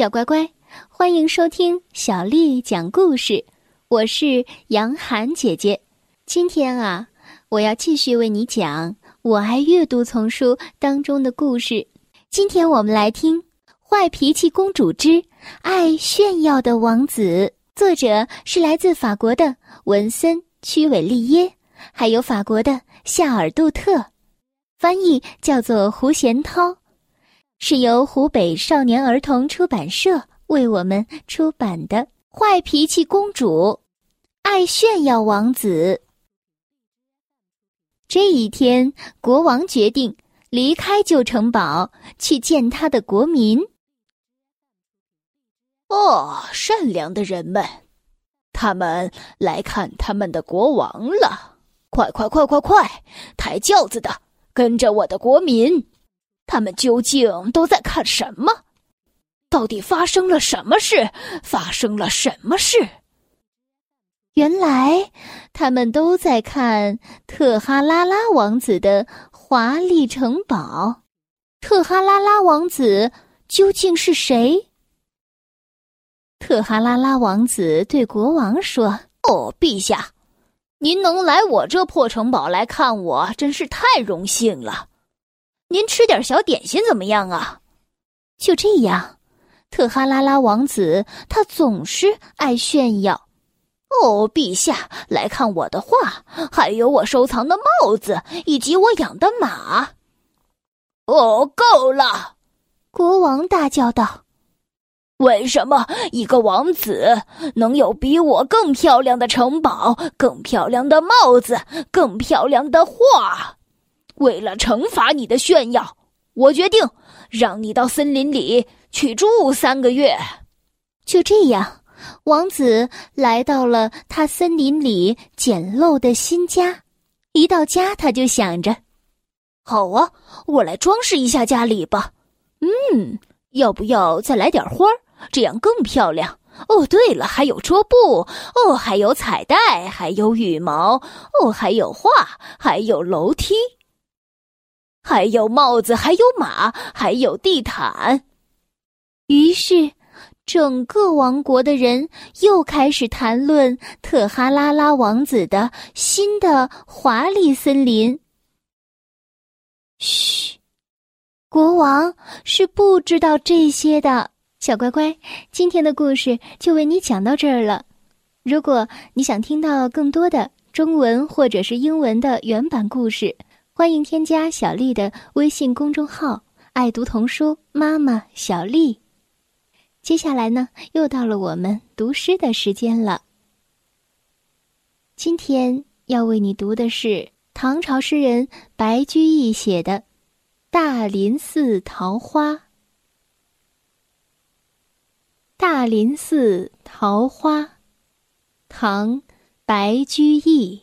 小乖乖，欢迎收听小丽讲故事。我是杨涵姐姐。今天啊，我要继续为你讲《我爱阅读》丛书当中的故事。今天我们来听《坏脾气公主之爱炫耀的王子》，作者是来自法国的文森·屈韦利耶，还有法国的夏尔·杜特，翻译叫做胡贤涛。是由湖北少年儿童出版社为我们出版的《坏脾气公主，爱炫耀王子》。这一天，国王决定离开旧城堡，去见他的国民。哦，善良的人们，他们来看他们的国王了！快快快快快，抬轿子的，跟着我的国民！他们究竟都在看什么？到底发生了什么事？发生了什么事？原来他们都在看特哈拉拉王子的华丽城堡。特哈拉拉王子究竟是谁？特哈拉拉王子对国王说：“哦，陛下，您能来我这破城堡来看我，真是太荣幸了。”您吃点小点心怎么样啊？就这样，特哈拉拉王子他总是爱炫耀。哦，陛下，来看我的画，还有我收藏的帽子，以及我养的马。哦，够了！国王大叫道：“为什么一个王子能有比我更漂亮的城堡、更漂亮的帽子、更漂亮的画？”为了惩罚你的炫耀，我决定让你到森林里去住三个月。就这样，王子来到了他森林里简陋的新家。一到家，他就想着：“好啊，我来装饰一下家里吧。嗯，要不要再来点花？这样更漂亮。哦，对了，还有桌布。哦，还有彩带，还有羽毛。哦，还有画，还有楼梯。”还有帽子，还有马，还有地毯。于是，整个王国的人又开始谈论特哈拉拉王子的新的华丽森林。嘘，国王是不知道这些的。小乖乖，今天的故事就为你讲到这儿了。如果你想听到更多的中文或者是英文的原版故事，欢迎添加小丽的微信公众号“爱读童书妈妈小丽”。接下来呢，又到了我们读诗的时间了。今天要为你读的是唐朝诗人白居易写的《大林寺桃花》。大林寺桃花，唐，白居易。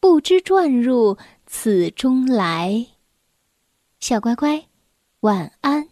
不知转入此中来。小乖乖，晚安。